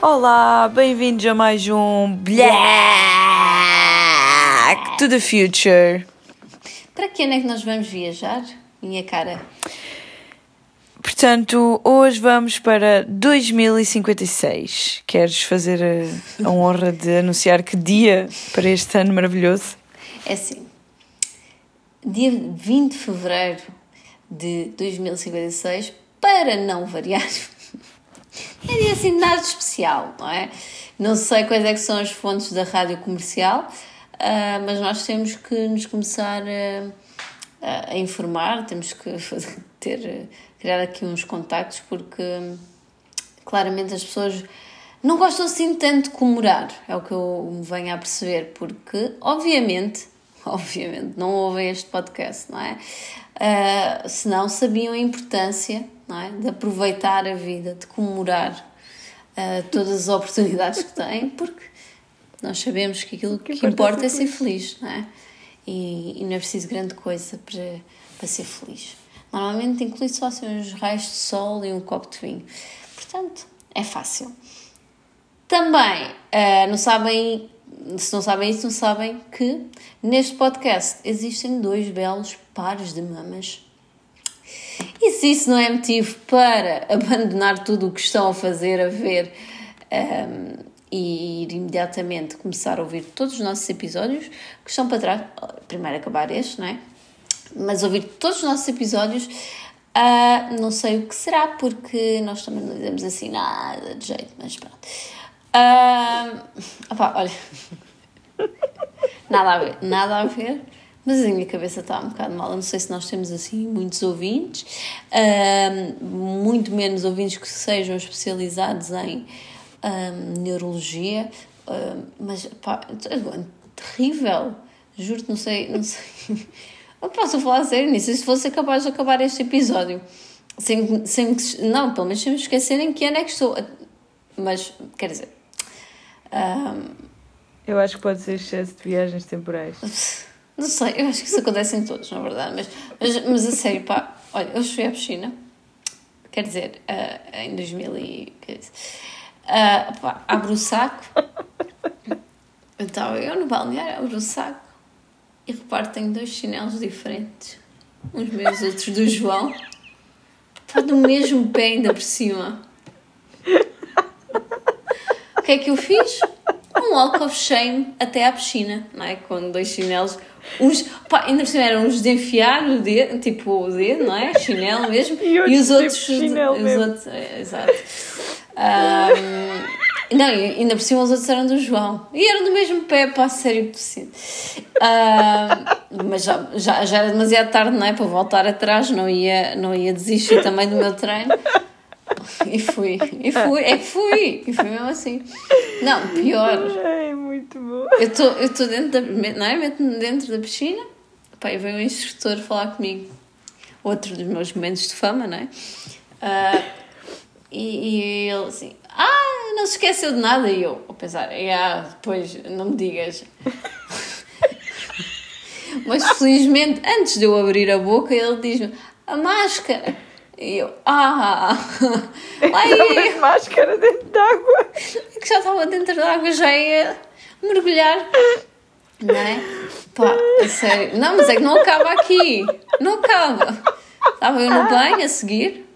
Olá, bem-vindos a mais um Black to the Future. Para que ano é que nós vamos viajar, minha cara? Portanto, hoje vamos para 2056. Queres fazer a, a honra de anunciar que dia para este ano maravilhoso? É assim, dia 20 de fevereiro de 2056, para não variar, é assim nada especial, não é? Não sei quais é que são as fontes da rádio comercial, uh, mas nós temos que nos começar a, a informar, temos que ter, criar aqui uns contactos, porque claramente as pessoas não gostam assim tanto de comemorar, é o que eu me venho a perceber, porque obviamente obviamente, não ouvem este podcast, não é? Uh, senão sabiam a importância não é? de aproveitar a vida, de comemorar uh, todas as oportunidades que têm, porque nós sabemos que aquilo que, que importa é ser feliz, não é? E, e, não é preciso grande coisa para, para ser feliz. Normalmente inclui só assim, uns raios de sol e um copo de vinho. Portanto, é fácil. Também, uh, não sabem se não sabem isso, não sabem que neste podcast existem dois belos pares de mamas. E se isso não é motivo para abandonar tudo o que estão a fazer, a ver um, e ir imediatamente começar a ouvir todos os nossos episódios que estão para trás, primeiro acabar este, não é? Mas ouvir todos os nossos episódios, uh, não sei o que será, porque nós também não dizemos assim nada de jeito, mas pronto. Uh, opa, olha, nada a ver, nada a ver, mas a minha cabeça está um bocado mal. Eu não sei se nós temos assim muitos ouvintes, muito menos ouvintes que sejam especializados em neurologia, mas pá, é terrível, juro-te, não sei, não sei. Eu posso falar sério nisso, se fosse capaz de acabar este episódio. Sem, sem, não, pelo menos sem me esquecerem que ano é que estou. Mas, quer dizer, um, eu acho que pode ser excesso de viagens temporais. Não sei, eu acho que isso acontece em todos, na verdade. Mas, mas, mas a sério, pá, olha, eu fui à piscina, quer dizer, uh, em 2000 e... Uh, pá, abro o saco, então eu no balneário abro o saco e reparo que tenho dois chinelos diferentes. Uns meus, outros do João. Pá, do mesmo pé ainda por cima. O que é que eu fiz? Um walk of shame até à piscina, não é? Com dois chinelos. Uns, pá, ainda por cima eram uns de enfiar o dedo, tipo o dedo, não é? Chinelo mesmo. E, e os outros. Tipo os mesmo. outros é, exato. Um, não, ainda por cima os outros eram do João. E eram do mesmo pé, pá, sério possível. Um, mas já, já, já era demasiado tarde, não é? Para voltar atrás, não ia, não ia desistir também do meu treino. E fui, e fui, é que fui, e fui mesmo assim. Não, pior. É muito bom. Eu estou dentro da. Não é? Meto-me dentro da piscina, pá, e vem um instrutor falar comigo. Outro dos meus momentos de fama, não é? Uh, e, e ele assim, ah, não se esqueceu de nada. E eu, a pensar, ah, depois não me digas. Mas felizmente, antes de eu abrir a boca, ele diz-me: a máscara. E eu, ah! Aí, máscara dentro d'água. Que já estava dentro d'água, já ia mergulhar. Não é? Pá, a sério. Não, mas é que não acaba aqui. Não acaba. Estava eu no banho a seguir.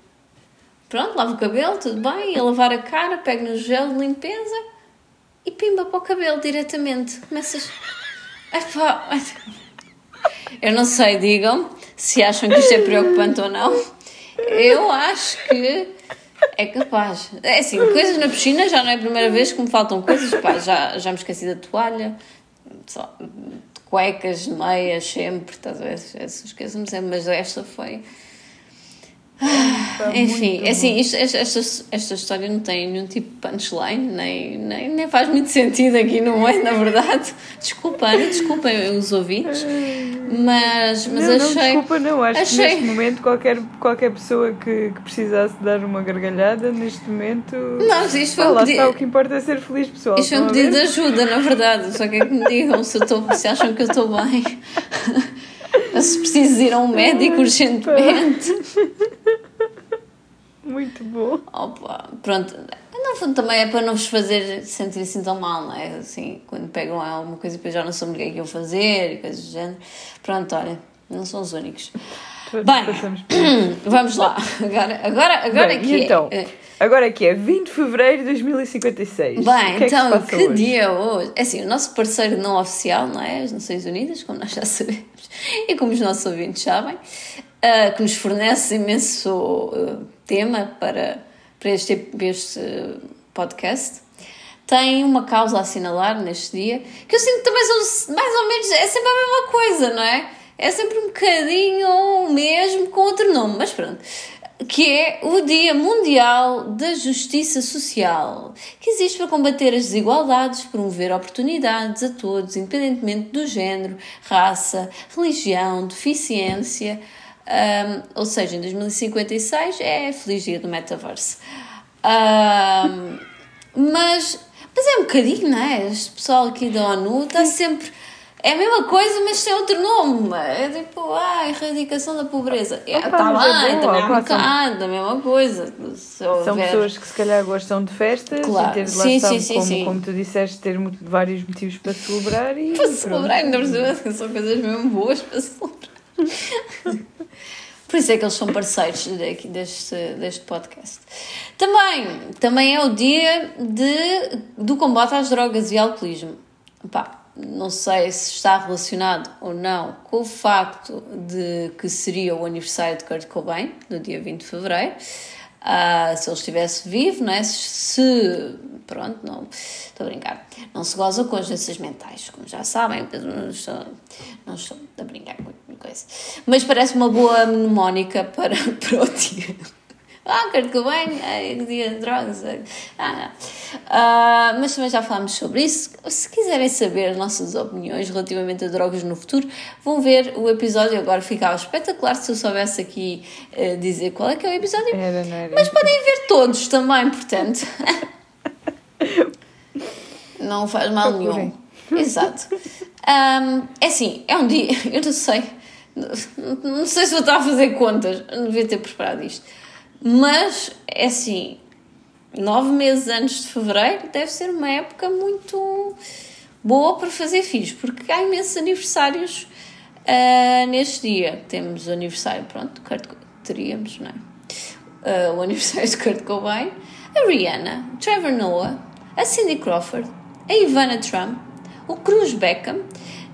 Pronto, lavo o cabelo, tudo bem. A lavar a cara, pego no gel de limpeza e pimba para o cabelo diretamente. Começas. Epá. Eu não sei, digam se acham que isto é preocupante ou não. Eu acho que é capaz. É assim, coisas na piscina já não é a primeira vez que me faltam coisas. Pá, já, já me esqueci da toalha, só, de cuecas, meias, sempre, estás? Essas coisas, mas esta foi enfim, é assim, isto, esta, esta história não tem nenhum tipo de punchline, nem, nem, nem faz muito sentido aqui, não é? Na verdade, desculpa, desculpem os ouvintes, mas, mas não, achei. Não, desculpa, não, acho achei... que neste momento qualquer, qualquer pessoa que, que precisasse dar uma gargalhada, neste momento. Não, isto foi ah, um lá pedido... está, o que importa é ser feliz, pessoal. Isto foi um pedido de ajuda, na verdade, só que é que me digam se, eu estou, se acham que eu estou bem. se preciso ir a um médico urgentemente. Muito bom. Opa, pronto, No fundo também é para não vos fazer sentir assim tão mal, não é? Assim, quando pegam alguma coisa e depois já não sabem o que é que iam fazer e coisas do género. Pronto, olha, não são os únicos. Bem, vamos lá. Agora, agora, agora Bem, aqui então, é. agora aqui é 20 de fevereiro de 2056. Bem, que é que então, que, hoje? dia hoje? É assim, o nosso parceiro não oficial, não é? As Nações Unidas, como nós já sabemos, e como os nossos ouvintes sabem, ah, que nos fornece imenso ah, tema para, para este, este podcast, tem uma causa a assinalar neste dia, que eu sinto também são mais ou menos, é sempre a mesma coisa, não é? É sempre um bocadinho o mesmo com outro nome, mas pronto que é o Dia Mundial da Justiça Social, que existe para combater as desigualdades, promover oportunidades a todos, independentemente do género, raça, religião, deficiência. Um, ou seja, em 2056 é Feliz Dia do Metaverso. Um, mas, mas é um bocadinho, não é? Este pessoal aqui da ONU está sempre. É a mesma coisa, mas tem outro nome. É tipo, ah, erradicação da pobreza. Está é bem, bom, também é um opa, são- bocado, a mesma coisa. São houver- pessoas que se calhar gostam de festas Claro. e ter lá Sim, sim, sim, como, sim. como tu disseste, ter muito- vários motivos para celebrar e para celebrar, ainda por cima, são coisas mesmo boas para celebrar. Por isso é que eles são parceiros daqui, deste, deste podcast. Também, também é o dia de, do combate às drogas e alcoolismo. Pá, não sei se está relacionado ou não com o facto de que seria o aniversário de Kurt Cobain, no dia 20 de fevereiro. Ah, se ele estivesse vivo, não é? Se, se- pronto, não estou a brincar, não se goza com as doenças mentais, como já sabem, não estou, não estou a brincar com coisa. Mas parece uma boa mnemónica para, para o dia. Ah, Kurt Cobain, ai, dia de drogas. Ah, ah, mas também já falámos sobre isso. Se quiserem saber as nossas opiniões relativamente a drogas no futuro, vão ver o episódio. Agora ficava espetacular se eu soubesse aqui eh, dizer qual é que é o episódio. Era, era? Mas podem ver todos também, portanto. Não faz mal Procurem. nenhum. Exato. Ahm, é assim, é um dia, eu não sei. Não, sei se vou estar a fazer contas, não devia ter preparado isto. Mas, é assim, nove meses antes de fevereiro deve ser uma época muito boa para fazer filhos, porque há imensos aniversários ah, neste dia. Temos o aniversário, pronto, Kurt, teríamos, não é? Ah, o aniversário de Kurt Cobain, a Rihanna, Trevor Noah, a Cindy Crawford, a Ivana Trump, o Cruz Beckham,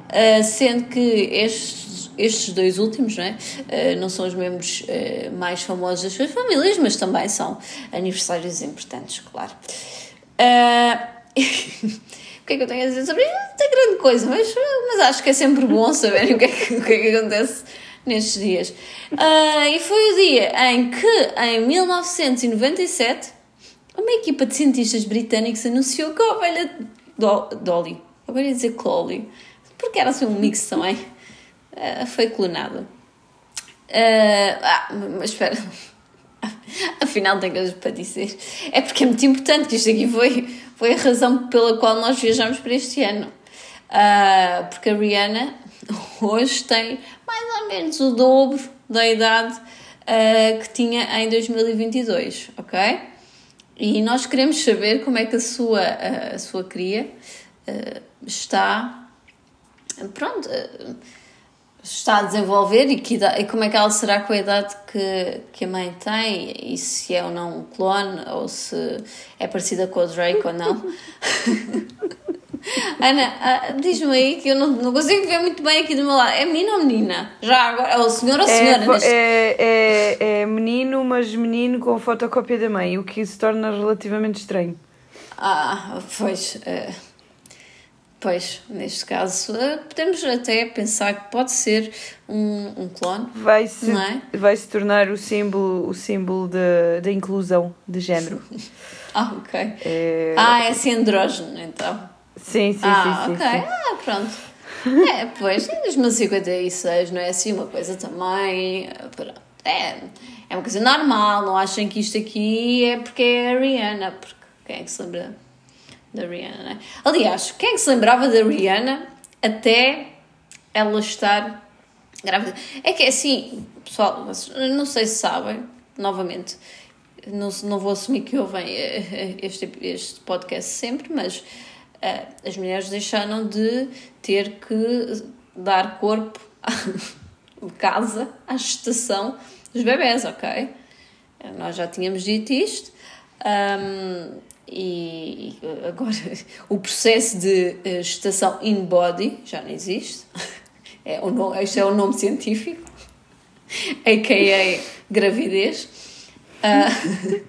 ah, sendo que estes, estes dois últimos não, é? Ah, não são os membros ah, mais famosos das suas famílias, mas também são aniversários importantes, claro. O que é que eu tenho a dizer sobre isto? Não tem grande coisa, mas, mas acho que é sempre bom saberem o que é que, o que, é que acontece nestes dias. E foi o dia em que, em 1997, uma equipa de cientistas britânicos anunciou que a ovelha Do- Dolly, agora ia dizer Clolly, porque era assim um mix também, ah, foi clonada. Ah, ah, mas espera. Afinal, tem coisas para dizer. É porque é muito importante que isto aqui foi, foi a razão pela qual nós viajamos para este ano. Ah, porque a Rihanna hoje tem mais ou menos o dobro da idade ah, que tinha em 2022, ok? E nós queremos saber como é que a sua, a, sua cria ah, está. Pronto. ah, está a desenvolver e, que e como é que ela será com a idade que, que a mãe tem e se é ou não um clone ou se é parecida com o Drake ou não. Ana, ah, diz-me aí que eu não, não consigo ver muito bem aqui do meu lado. É menino ou menina? Já agora, ou senhor ou senhora? É, fo- neste- é, é, é menino, mas menino com fotocópia da mãe, o que se torna relativamente estranho. Ah, pois. eh, pois, neste caso, eh, podemos até pensar que pode ser um, um clone. Vai se, é? vai se tornar o símbolo, o símbolo da da inclusão de género. Ah, ok. É, Ah, é assim andrógeno, então. Sim, sim, ah, sim, ok. sim. Ah, pronto. É, pois, em 2056 não é assim uma coisa também. eh, pronto. É, é uma coisa normal, não achem que isto aqui é porque é a Rihanna, porque quem é que se lembra da Rihanna, não é? Aliás, quem é que se lembrava da Rihanna até ela estar grávida? É que é assim, pessoal, não sei se sabem, novamente, não, não vou assumir que ouvem este, este podcast sempre, mas as mulheres deixaram de ter que dar corpo de casa à gestação dos bebés, ok? Nós já tínhamos dito isto. Um, e agora o processo de eh, gestação in body já não existe. É o nome, este é o nome científico, a.k.a. gravidez. Uh,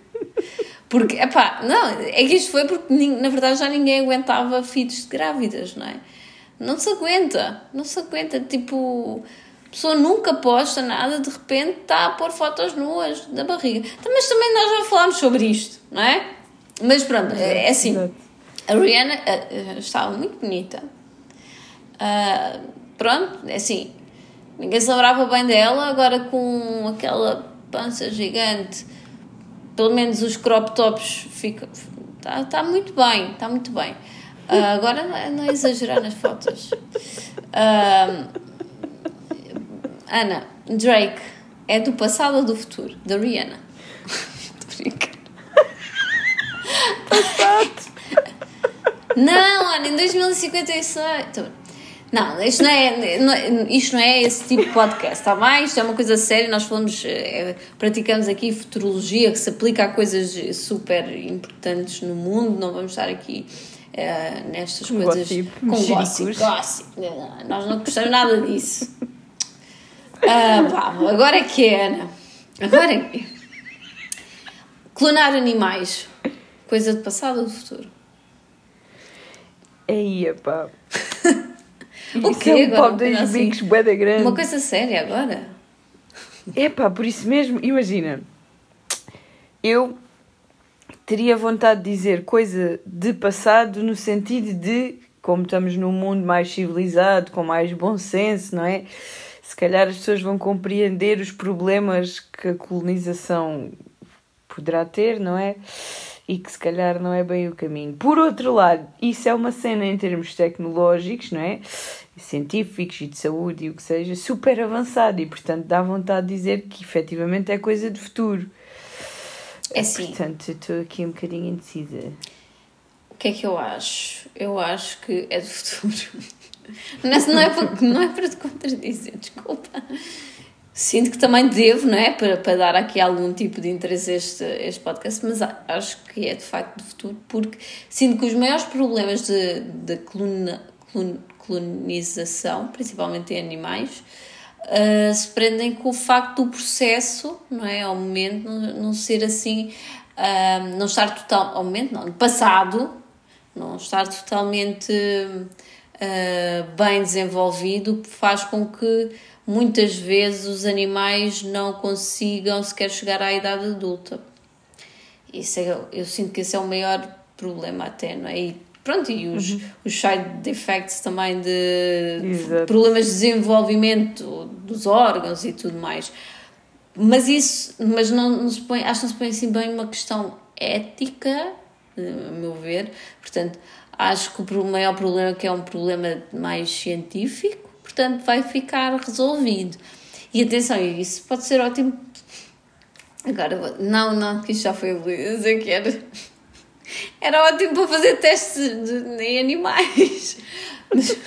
porque, epá, não, é que isto foi porque na verdade já ninguém aguentava filhos de grávidas, não é? Não se aguenta, não se aguenta. Tipo, a pessoa nunca posta nada, de repente está a pôr fotos nuas da barriga. Mas também nós já falámos sobre isto, não é? Mas pronto, é, é assim. A Rihanna uh, estava muito bonita. Uh, pronto, é assim. Ninguém se lembrava bem dela, agora com aquela pança gigante, pelo menos os crop tops ficam. Está tá muito bem, está muito bem. Uh, agora não é, não é, exagerar nas fotos. Ana, Drake é do passado ou do futuro? Da Rihanna. Passado. Não, Ana, em 2056. Não, isto não, é, não é, isto não é esse tipo de podcast, está bem? Isto é uma coisa séria, nós falamos, é, praticamos aqui futurologia que se aplica a coisas super importantes no mundo, não vamos estar aqui é, nestas coisas gossip, com gossip, gossip. Nós não gostamos nada disso. Ah, pá, agora é que é, Ana. Agora é que é. Clonar animais. Coisa do passado ou do futuro? Aí, pá. o Isso quê? é um Agora, pau dois assim, bicos bué da grande. Uma coisa séria agora? É pá, por isso mesmo, imagina. Eu teria vontade de dizer coisa de passado no sentido de, como estamos num mundo mais civilizado, com mais bom senso, não é? Se calhar as pessoas vão compreender os problemas que a colonização poderá ter, não é? E que se calhar não é bem o caminho. Por outro lado, isso é uma cena em termos tecnológicos, não é? Científicos e de saúde e o que seja, super avançado e, portanto, dá vontade de dizer que efetivamente é coisa de futuro. É assim. Portanto, estou aqui um bocadinho indecisa. O que é que eu acho? Eu acho que é do futuro. Não é, não é, para, não é para te contradizer, desculpa. Sinto que também devo, não é? Para, para dar aqui algum tipo de interesse a este, este podcast, mas acho que é de facto do futuro, porque sinto que os maiores problemas de, de coluna, colonização, principalmente em animais, uh, se prendem com o facto do processo, não é? Ao momento, não, não ser assim, uh, não estar total, ao momento, não, no passado, não estar totalmente uh, bem desenvolvido, faz com que muitas vezes os animais não consigam sequer chegar à idade adulta. Isso é, eu sinto que esse é o maior problema até, não é? E pronto, e os, uhum. os side effects também de Exato. problemas de desenvolvimento dos órgãos e tudo mais. Mas isso, mas não, não se põe, acho que não se põe assim bem uma questão ética, a meu ver. Portanto, acho que o maior problema que é um problema mais científico, portanto vai ficar resolvido. E atenção, isso pode ser ótimo. Agora, não, não, que isto já foi abolido, eu que era, ótimo para fazer testes em animais. Mas,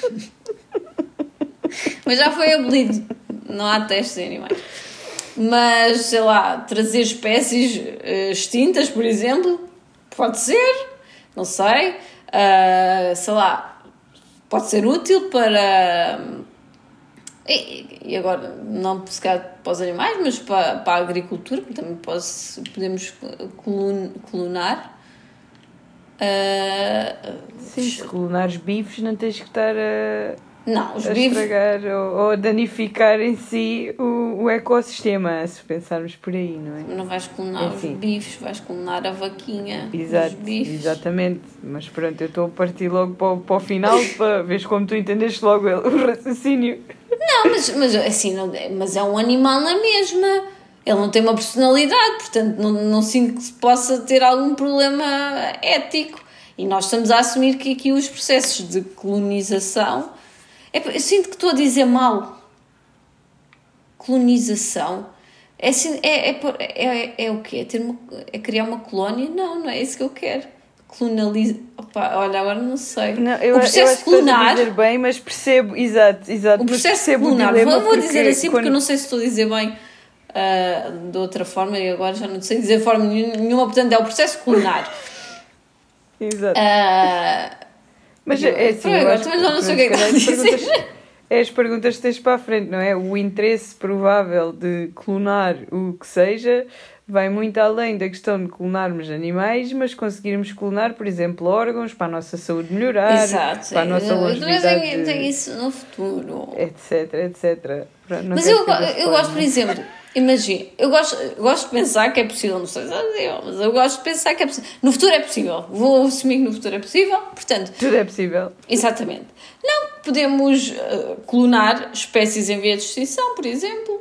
mas já foi abolido, não há testes em animais. Mas, sei lá, trazer espécies uh, extintas, por exemplo, pode ser, não sei. Uh, sei lá, pode ser útil para. E, e agora, não se calhar para os animais, mas para, para a agricultura, porque também pode, podemos clonar. Uh, Sim, se clonares bifes, não tens que estar a, não, os a bifes. estragar ou, ou a danificar em si o, o ecossistema, se pensarmos por aí, não é? Não vais clonar É os assim. bifes, vais clonar a vaquinha. Exato, exatamente. Mas pronto, eu estou a partir logo para, o- para o final para ver como tu entendeste logo o raciocínio. Não, mas, mas assim, não, mas é um animal na mesma. Ele não tem uma personalidade, portanto, não, não sinto que se possa ter algum problema ético. E nós estamos a assumir que aqui os processos de colonização. É, eu sinto que estou a dizer mal. Colonização. É, é, é, é, é o quê? É, ter uma, é criar uma colónia? Não, não é isso que eu quero. Clonaliza. Opa, olha, agora não sei. Não, eu, o processo eu clonar. dizer bem, mas percebo, exato, exato. O processo clonar. Vou, vou dizer assim quando... porque eu não sei se estou a dizer bem uh, de outra forma e agora já não sei dizer de forma nenhuma, portanto é o processo clonar. exato. Uh, mas é assim, eu, acho também já não sei o que é que a dizer é as perguntas que tens para a frente, não é? O interesse provável de clonar o que seja vai muito além da questão de clonarmos animais, mas conseguirmos clonar, por exemplo, órgãos para a nossa saúde melhorar, Exato, para a nossa longevidade. Mas tem isso no futuro. Etc, etc. Não mas eu, eu gosto, por exemplo, imagina, eu gosto, gosto de pensar que é possível, não sei se é mas eu gosto de pensar que é possível. No futuro é possível. Vou assumir que no futuro é possível, portanto... Tudo é possível. Exatamente. Não podemos uh, clonar espécies em via de extinção, por exemplo.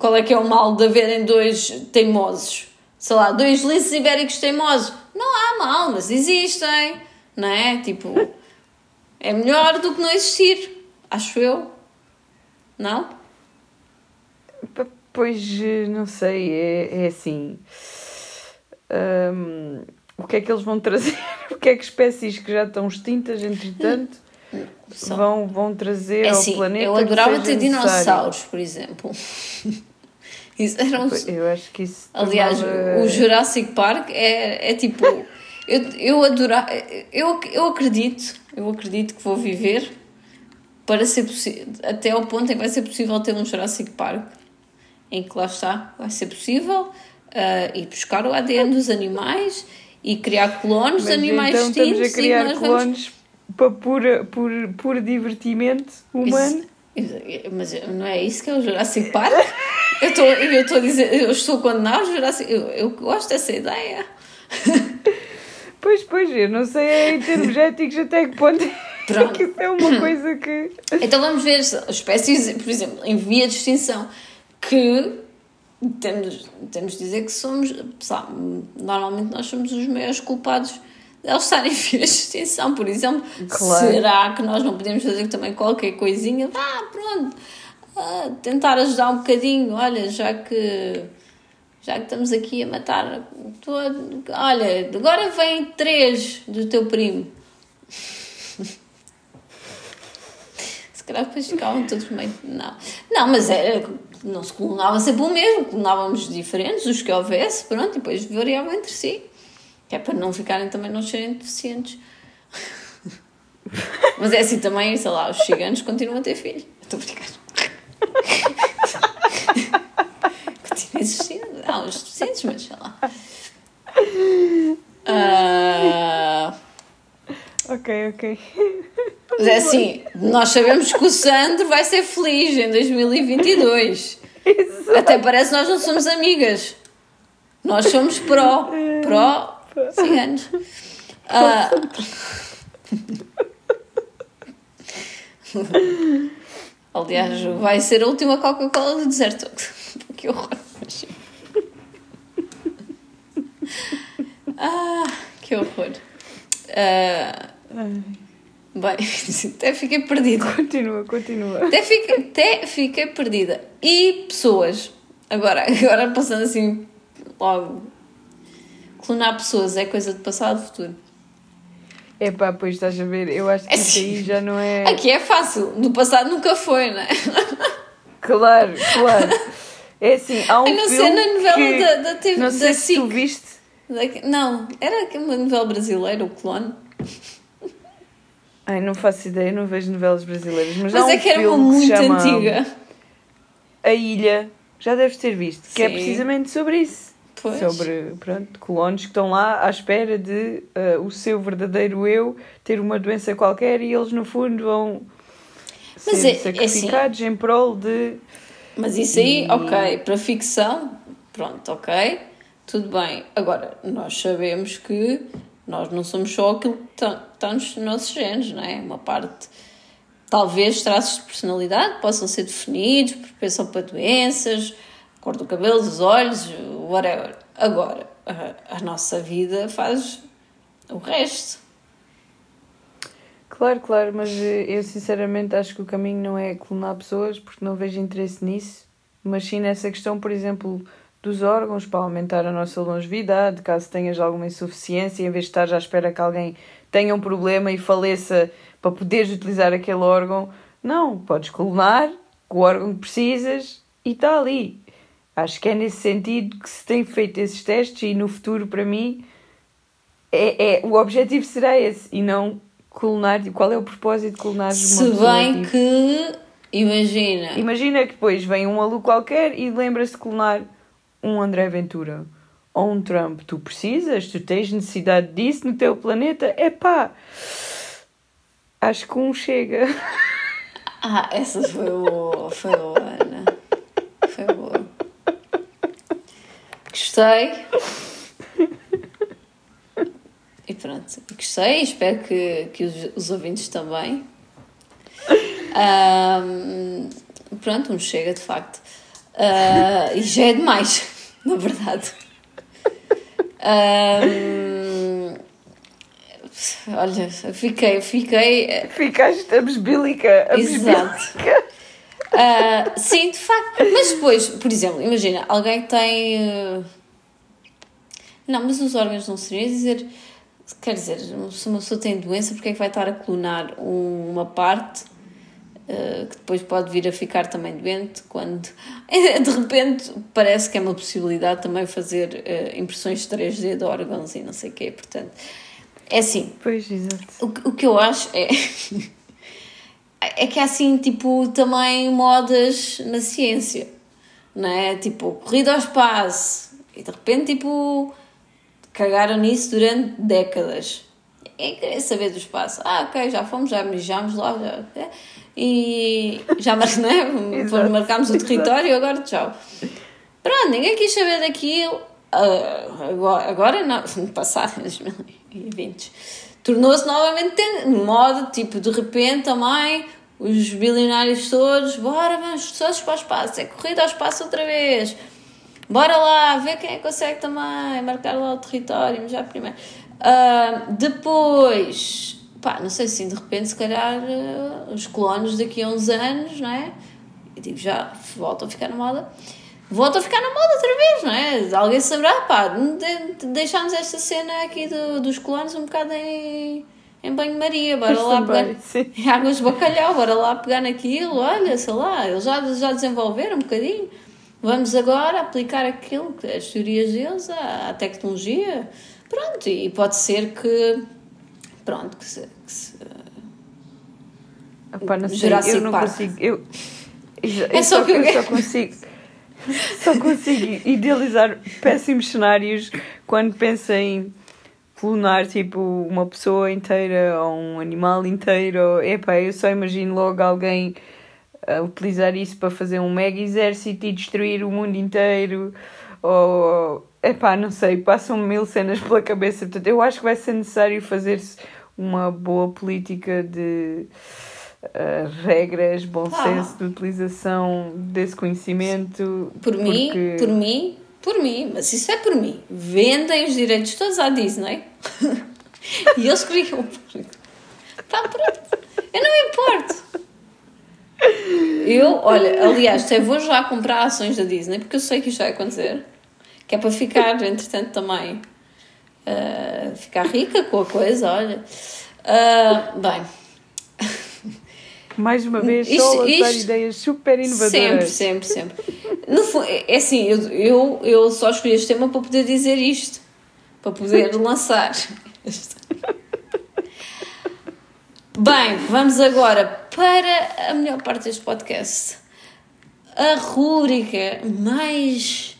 Qual é que é o mal de haverem dois teimosos? Sei lá, dois linces ibéricos teimosos. Não há mal, mas existem, não é? Tipo, é melhor do que não existir, acho eu. Não? Pois, não sei, é, é assim. Um, o que é que eles vão trazer? O que é que espécies que já estão extintas, entretanto, Só. vão, vão trazer é assim, ao planeta? Eu adorava ter dinossauros, por exemplo. Isso era um... Eu acho que isso. Aliás, tomava... o Jurassic Park é, é tipo. eu, eu adoro. Eu, eu acredito, eu acredito que vou viver para ser possível. Até ao ponto em que vai ser possível ter um Jurassic Park. Em que lá está, vai ser possível uh, ir buscar o ADN dos animais e criar clones de animais então extintos. Estamos a criar clones para pura, por, por divertimento humano. Isso, mas não é isso que é o Jurassic Park? Eu estou eu estou a dizer, eu estou a condenar o Jurassic. Eu, eu gosto dessa ideia. Pois, pois, eu não sei em termos éticos até que ponto Pronto. que isso é uma coisa que. Então vamos ver espécies, por exemplo, em via de extinção, que temos, temos de dizer que somos. Sabe, normalmente nós somos os maiores culpados eles estarem em via de extinção, por exemplo. Claro. Será que nós não podemos fazer também qualquer coisinha? Ah, pronto tentar ajudar um bocadinho, olha, já que já que estamos aqui a matar todo, olha, agora vem três do teu primo. Se calhar depois ficavam todos meio. Não, não, mas era. Não se clonava sempre o mesmo, clonávamos diferentes, os que houvesse, pronto, e depois variavam entre si. Que é para não ficarem também, não serem deficientes. Mas é assim também, sei lá, os ciganos continuam a ter filho. Estou a brincar. Existindo. Há uns deficientes, mas sei lá. Uh... Ok, ok. Mas é assim, nós sabemos que o Sandro vai ser feliz em 2022. Exato. Até parece que nós não somos amigas. Nós somos pró. Pró ciganos. Uh... Aliás, vai ser a última Coca-Cola do deserto. que horror. ah, que horror. Uh, bem, até fiquei perdida. Continua, continua. Até fiquei, até fiquei perdida. E pessoas. Agora, agora passando assim, logo. Clonar pessoas é coisa de passado futuro. É pá, pois estás a ver, eu acho que isso aí já não é. Aqui é fácil, no passado nunca foi, não é? Claro, claro. É assim, há um a não filme na novela que... da, da TV Não sei da se tu viste. Não, era uma novela brasileira, o Clone. Ai, não faço ideia, não vejo novelas brasileiras. Mas, mas há um é que era uma muito antiga. A Ilha, já deves ter visto, Sim. que é precisamente sobre isso. Pois. sobre pronto, colonos que estão lá à espera de uh, o seu verdadeiro eu ter uma doença qualquer e eles no fundo vão Mas ser é, sacrificados é assim, em prol de. Mas isso aí, e... ok, para ficção, pronto, ok, tudo bem. Agora, nós sabemos que nós não somos só aquilo que está nos nossos genes, não é? Uma parte. Talvez traços de personalidade possam ser definidos, propensão para doenças, cor do cabelo, dos olhos, whatever. Agora, a, a nossa vida faz o resto. Claro, claro, mas eu sinceramente acho que o caminho não é clonar pessoas porque não vejo interesse nisso. mas sim nessa questão, por exemplo, dos órgãos para aumentar a nossa longevidade, caso tenhas alguma insuficiência, em vez de estar à espera que alguém tenha um problema e faleça para poderes utilizar aquele órgão. Não, podes clonar o órgão que precisas e está ali. Acho que é nesse sentido que se tem feito esses testes e no futuro, para mim, é, é, o objetivo será esse e não clonar. Qual é o propósito de clonar Se bem tipo? que, imagina. Imagina que depois vem um maluco qualquer e lembra-se de clonar um André Ventura ou um Trump. Tu precisas, tu tens necessidade disso no teu planeta. É pá, acho que um chega. Ah, essa foi boa, foi boa, Ana. Foi boa. Gostei. E pronto, gostei, espero que, que os, os ouvintes também. Um, pronto, um chega de facto. Uh, e já é demais, na verdade. Um, olha, fiquei, fiquei. Ficaste abesbílica. Exato. Uh, sim, de facto. Mas depois, por exemplo, imagina, alguém tem. Uh... Não, mas os órgãos não seriam dizer. Quer dizer, se uma pessoa tem doença, porque é que vai estar a clonar uma parte uh, que depois pode vir a ficar também doente quando de repente parece que é uma possibilidade também fazer impressões 3D de órgãos e não sei o quê, portanto. É assim. Pois, exato. O, o que eu acho é. é que há assim, tipo, também modas na ciência, não é? Tipo, corrida ao espaço, e de repente, tipo, cagaram nisso durante décadas. É querer saber do espaço. Ah, ok, já fomos, já mijámos lá, já, é? E já mar, é? marcámos o território, agora tchau. Pronto, ninguém quis saber daquilo. Uh, agora, agora não, passado em 2020 tornou-se novamente moda, tipo, de repente também os bilionários todos, bora, vamos todos para o espaço, é corrida ao espaço outra vez, bora lá, ver quem é que consegue também marcar lá o território, já primeiro. Uh, depois, pá, não sei se assim, de repente, se calhar, uh, os colonos daqui a uns anos, não é? Eu digo, já voltam a ficar na moda volta a ficar na moda outra vez, não é? Alguém saberá, pá, deixámos esta cena aqui do, dos colonos um bocado em, em banho-maria, bora lá pegar sim. águas de bacalhau, bora lá pegar naquilo, olha, sei lá, eles já, já desenvolveram um bocadinho. Vamos agora aplicar aquilo, as teorias deles à, à tecnologia. Pronto, e pode ser que. Pronto, que se. Que se não sei, eu não consigo. Eu, eu, é só, que eu, eu só consigo. Só consigo idealizar péssimos cenários quando penso em clonar tipo uma pessoa inteira ou um animal inteiro. Epá, eu só imagino logo alguém a utilizar isso para fazer um mega exército e destruir o mundo inteiro. Ou, epá, não sei, passam mil cenas pela cabeça. Portanto, eu acho que vai ser necessário fazer-se uma boa política de uh, regras, bom ah. senso de utilização desse conhecimento. Por porque... mim, por mim, por mim, mas isso é por mim. Vendem os direitos todos à Disney e eles criam. Está pronto. Eu não me importo. Eu, olha, aliás, até vou já comprar ações da Disney porque eu sei que isto vai acontecer. Que é para ficar, entretanto, também uh, ficar rica com a coisa, olha. Uh, bem, mais uma vez, isto, só lançar isto, ideias super inovadoras. Sempre, sempre, sempre. No, é assim, eu, eu, eu só escolhi este tema para poder dizer isto. Para poder lançar. Bem, vamos agora para a melhor parte deste podcast. A rúbrica mais.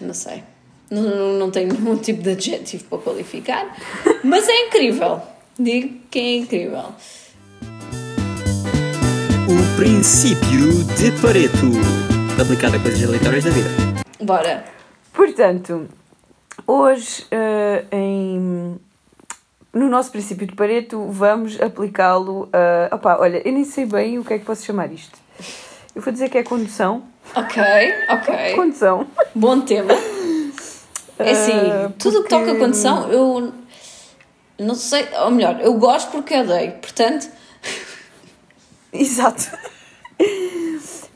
Não sei. Não, não tenho nenhum tipo de adjetivo para qualificar, mas é incrível. Digo que é incrível. O princípio de Pareto, aplicado a coisas aleatórias da vida. Bora! Portanto, hoje uh, em, no nosso princípio de Pareto vamos aplicá-lo a. Opa, olha, eu nem sei bem o que é que posso chamar isto. Eu vou dizer que é condução. Ok, ok. Condução. Bom tema. É assim, uh, tudo o porque... que toca a condução, eu não sei, ou melhor, eu gosto porque odeio, portanto Exato.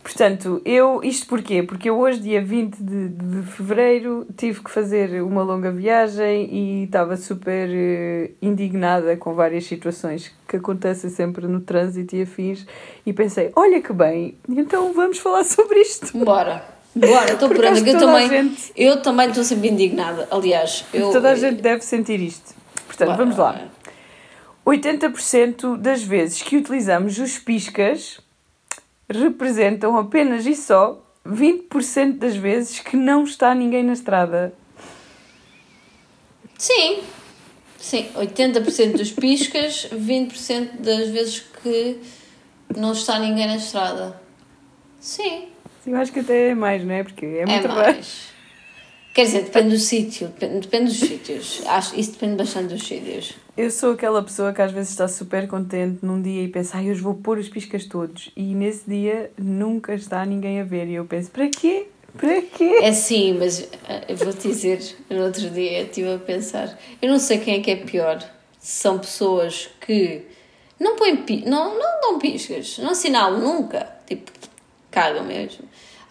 Portanto, eu, isto porquê? Porque eu hoje, dia 20 de, de fevereiro, tive que fazer uma longa viagem e estava super eh, indignada com várias situações que acontecem sempre no trânsito e afins. E pensei, olha que bem, então vamos falar sobre isto. Bora. Bora, estou por que eu também. gente- Eu também estou sempre indignada. Aliás, eu. Toda a gente deve sentir isto. Portanto, Bora, vamos lá. bora. 80% das vezes que utilizamos os piscas representam apenas e só 20% das vezes que não está ninguém na estrada. Sim. Sim, 80% dos piscas, 20% das vezes que não está ninguém na estrada. Sim. Eu acho que até é mais, não é? Porque é É muito raro. mais. Quer dizer, depende do sítio, depende, depende dos sítios. Acho, isso depende bastante dos sítios. Eu sou aquela pessoa que às vezes está super contente num dia e pensa, ai, hoje vou pôr os piscas todos. E nesse dia nunca está ninguém a ver. E eu penso, para quê? Para quê? É sim, mas ah, eu vou-te dizer, no outro dia estive a pensar, eu não sei quem é que é pior. São pessoas que não põem não, não dão piscas, não assinalam nunca, tipo, cagam mesmo.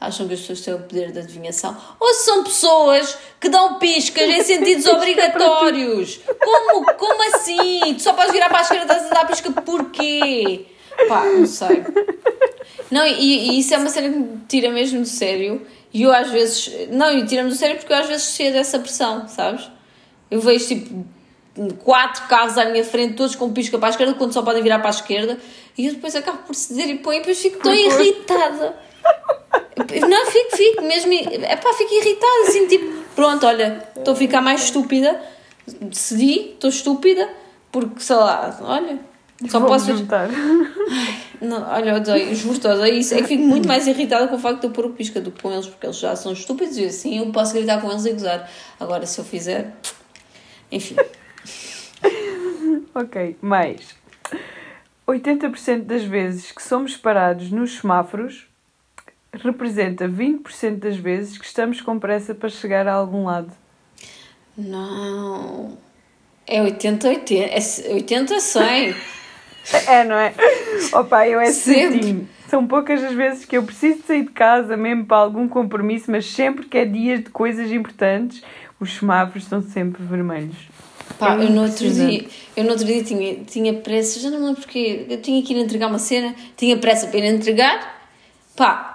Acham que as pessoas têm o poder de adivinhação. Ou se são pessoas que dão piscas em sentidos obrigatórios. Como, como assim? Tu só podes virar para a esquerda e estás a dar pisca porquê? Pá, não sei. Não, e, e isso é uma cena que me tira mesmo do sério. E eu às vezes. Não, e tira-me do sério porque eu às vezes cheio dessa pressão, sabes? Eu vejo tipo quatro carros à minha frente, todos com pisca para a esquerda, quando só podem virar para a esquerda, e eu depois acabo por ceder e põe, e depois fico tão irritada. Não, fico, fico mesmo. É pá, fico irritada, assim, tipo, pronto, olha, estou a ficar mais estúpida, cedi, estou estúpida, porque sei lá, olha, só Vou-me posso. juntar. Não, olha, odeio, juro-te, odeio isso. É que fico muito mais irritada com o facto de eu pôr o pisca do que com eles, porque eles já são estúpidos e assim eu posso gritar com eles e gozar. Agora, se eu fizer. Enfim. Ok, mais. 80% das vezes que somos parados nos semáforos representa 20% das vezes que estamos com pressa para chegar a algum lado. Não. É 80-80. É 80-100. É, não é? Opa, eu é Sempre. certinho. São poucas as vezes que eu preciso sair de casa mesmo para algum compromisso, mas sempre que é dias de coisas importantes, os semáforos estão sempre vermelhos. Pá, É eu no outro dia, eu no outro dia tinha, tinha pressa, já não me lembro porque eu tinha que ir entregar uma cena, tinha pressa para ir entregar, pá,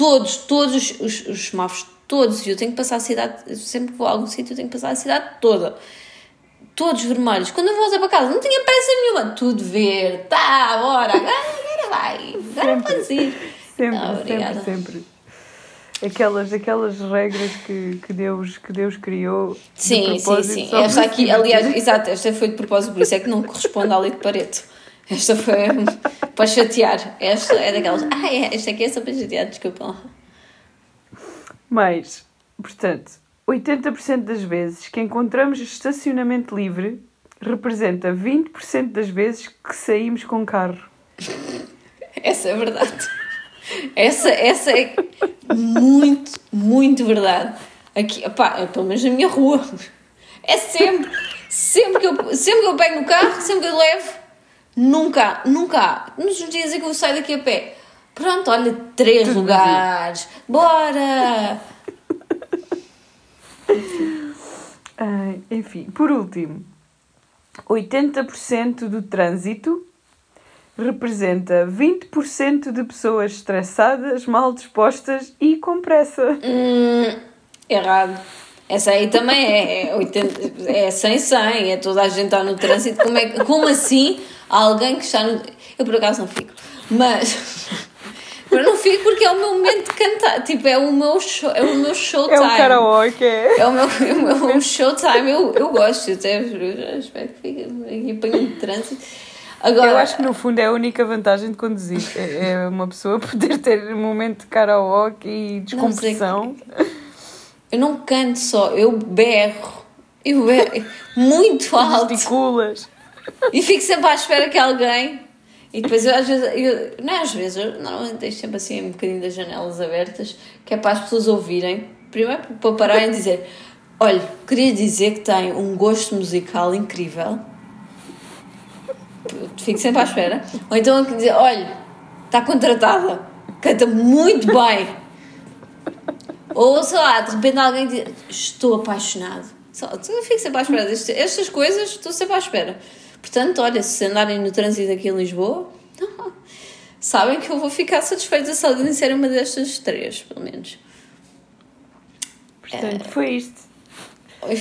todos, todos os, os, os semáforos, todos, e eu tenho que passar a cidade, sempre que vou a algum sítio, eu tenho que passar a cidade toda, todos vermelhos. Quando eu voltei para casa, não tinha pressa nenhuma, tudo verde, tá, bora, agora, agora vai, agora podes ir. Sempre, Ah, obrigada. sempre, sempre. Aquelas, aquelas regras que, que, Deus, que Deus criou. Sim, sim, sim. Esta aqui, aliás, exato, esta foi de propósito, por isso é que não corresponde à lei de Pareto. Esta foi para chatear. Esta é daquelas. Ah, é, esta aqui é só para chatear, desculpa. Mas, portanto, 80% das vezes que encontramos estacionamento livre representa 20% das vezes que saímos com carro. Essa é verdade. Essa, essa é muito, muito verdade. Aqui, pá, pelo menos na minha rua. É sempre, sempre que, eu, sempre que eu pego no carro, sempre que eu levo, nunca, nunca, nos dias em que eu saio daqui a pé, pronto, olha, três Tudo lugares, bora! Ai, enfim, por último, 80% do trânsito representa 20% de pessoas estressadas, mal dispostas e com pressa. Hum, errado. Essa aí também é, é, 80, é 100, 100, é toda a gente está no trânsito. Como, é, como assim alguém que está no. Eu por acaso não fico, mas. Eu não fico porque é o meu momento de cantar. Tipo, é o meu, show, é o meu showtime. É o karaoke, é. É o meu, é o meu showtime. Eu, eu gosto. Até, eu espero que fique aqui apanho de trânsito. Agora, Eu acho que no fundo é a única vantagem de conduzir. É é uma pessoa poder ter um momento de karaoke e descompressão. Eu não canto só, eu berro. Eu berro muito alto. Gesticulas. E fico sempre à espera que alguém. E depois eu às vezes, eu, não é às vezes, eu normalmente deixo sempre assim um bocadinho das janelas abertas, que é para as pessoas ouvirem. Primeiro para pararem e dizer: Olha, queria dizer que tem um gosto musical incrível. Fico sempre à espera. Ou então dizer: Olha, está contratada. Canta muito bem. Ou, sei lá, de repente alguém diz, estou apaixonado. Só, eu fico sempre à espera. destas- Estas coisas, estou sempre à espera. Portanto, olha, se andarem no trânsito aqui em Lisboa, sabem que eu vou ficar satisfeita se alguém disser uma destas três, pelo menos. Portanto, foi isto.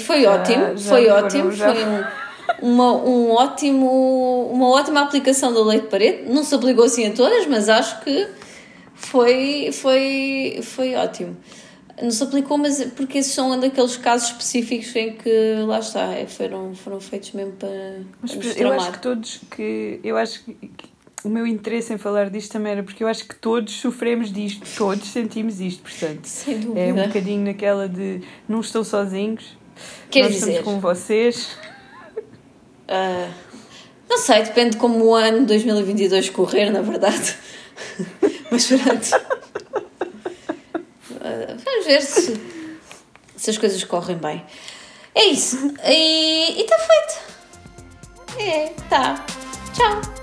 Foi ótimo, já foi ótimo, já foi um, uma, um ótimo, uma ótima aplicação da lei de Pareto. Não se aplicou assim a todas, mas acho que foi, foi, foi ótimo. Não se aplicou, mas porque esses são daqueles casos específicos em que lá está, é, foram, foram feitos mesmo para, Mas para eu acho que todos que eu acho que, que o meu interesse em falar disto também era porque eu acho que todos sofremos disto, todos sentimos isto, portanto. Sem É um dúvida. bocadinho naquela de não estão sozinhos. Quer nós dizer- estamos com vocês. Ah, não sei, depende de como o ano 2022 correr, na verdade. Mas pronto. Vamos ver se, se as coisas correm bem. É isso. E está feito. É, tá. Tchau.